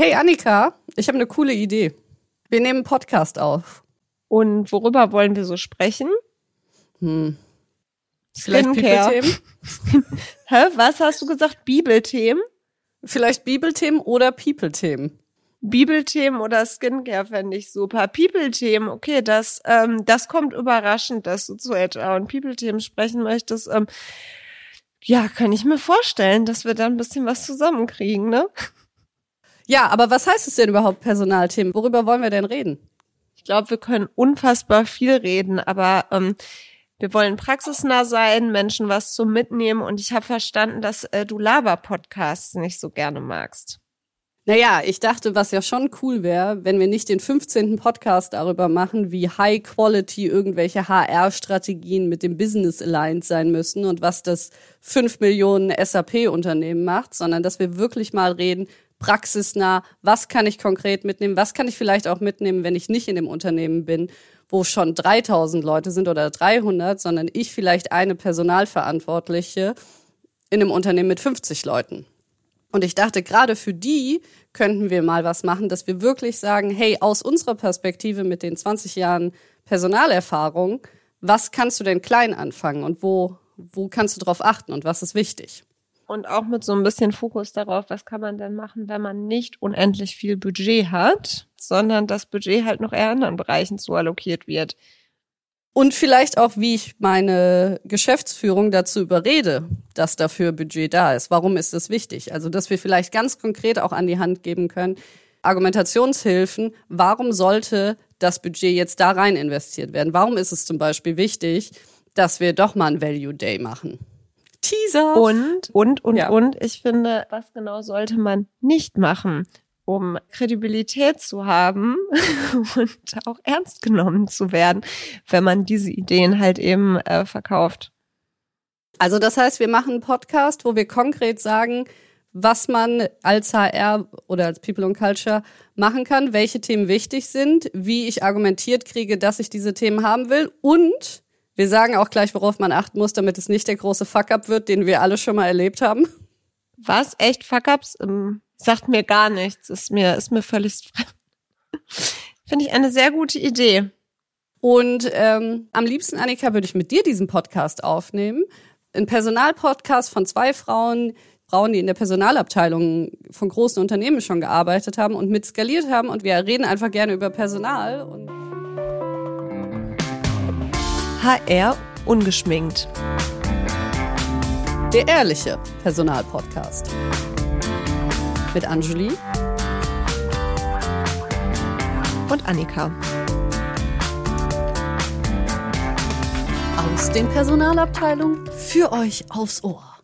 Hey Annika, ich habe eine coole Idee. Wir nehmen einen Podcast auf. Und worüber wollen wir so sprechen? Hm. Vielleicht Skincare. People-Themen? Hä? Was hast du gesagt? Bibelthemen? Vielleicht Bibelthemen oder People-Themen. Bibelthemen oder Skincare fände ich super. People-Themen, okay, das, ähm, das kommt überraschend, dass du zu HR und People-Themen sprechen möchtest. Ähm, ja, kann ich mir vorstellen, dass wir da ein bisschen was zusammenkriegen, ne? Ja, aber was heißt es denn überhaupt Personalthemen? Worüber wollen wir denn reden? Ich glaube, wir können unfassbar viel reden, aber ähm, wir wollen praxisnah sein, Menschen was zum Mitnehmen und ich habe verstanden, dass äh, du Laber-Podcasts nicht so gerne magst. Naja, ich dachte, was ja schon cool wäre, wenn wir nicht den 15. Podcast darüber machen, wie High Quality irgendwelche HR-Strategien mit dem Business aligned sein müssen und was das 5 Millionen SAP-Unternehmen macht, sondern dass wir wirklich mal reden, praxisnah, was kann ich konkret mitnehmen, was kann ich vielleicht auch mitnehmen, wenn ich nicht in dem Unternehmen bin, wo schon 3000 Leute sind oder 300, sondern ich vielleicht eine Personalverantwortliche in einem Unternehmen mit 50 Leuten. Und ich dachte, gerade für die könnten wir mal was machen, dass wir wirklich sagen, hey, aus unserer Perspektive mit den 20 Jahren Personalerfahrung, was kannst du denn klein anfangen und wo, wo kannst du drauf achten und was ist wichtig? Und auch mit so ein bisschen Fokus darauf, was kann man denn machen, wenn man nicht unendlich viel Budget hat, sondern das Budget halt noch eher anderen Bereichen zuallokiert wird. Und vielleicht auch, wie ich meine Geschäftsführung dazu überrede, dass dafür Budget da ist. Warum ist das wichtig? Also, dass wir vielleicht ganz konkret auch an die Hand geben können, Argumentationshilfen, warum sollte das Budget jetzt da rein investiert werden? Warum ist es zum Beispiel wichtig, dass wir doch mal ein Value Day machen? Teaser! Und, und, und, Ja. und, ich finde, was genau sollte man nicht machen, um Kredibilität zu haben und auch ernst genommen zu werden, wenn man diese Ideen halt eben äh, verkauft. Also das heißt, wir machen einen Podcast, wo wir konkret sagen, was man als HR oder als People and Culture machen kann, welche Themen wichtig sind, wie ich argumentiert kriege, dass ich diese Themen haben will und wir sagen auch gleich, worauf man achten muss, damit es nicht der große Fuck-up wird, den wir alle schon mal erlebt haben. Was? Echt Fuck-ups? Ähm, sagt mir gar nichts. Ist mir, ist mir völlig fremd. Finde ich eine sehr gute Idee. Und ähm, am liebsten, Annika, würde ich mit dir diesen Podcast aufnehmen. Ein Personalpodcast von zwei Frauen, Frauen, die in der Personalabteilung von großen Unternehmen schon gearbeitet haben und mit skaliert haben. Und wir reden einfach gerne über Personal. Und HR ungeschminkt. der ehrliche Personalpodcast. Mit Anjuli. Und Annika. aus den Personalabteilungen für euch aufs Ohr.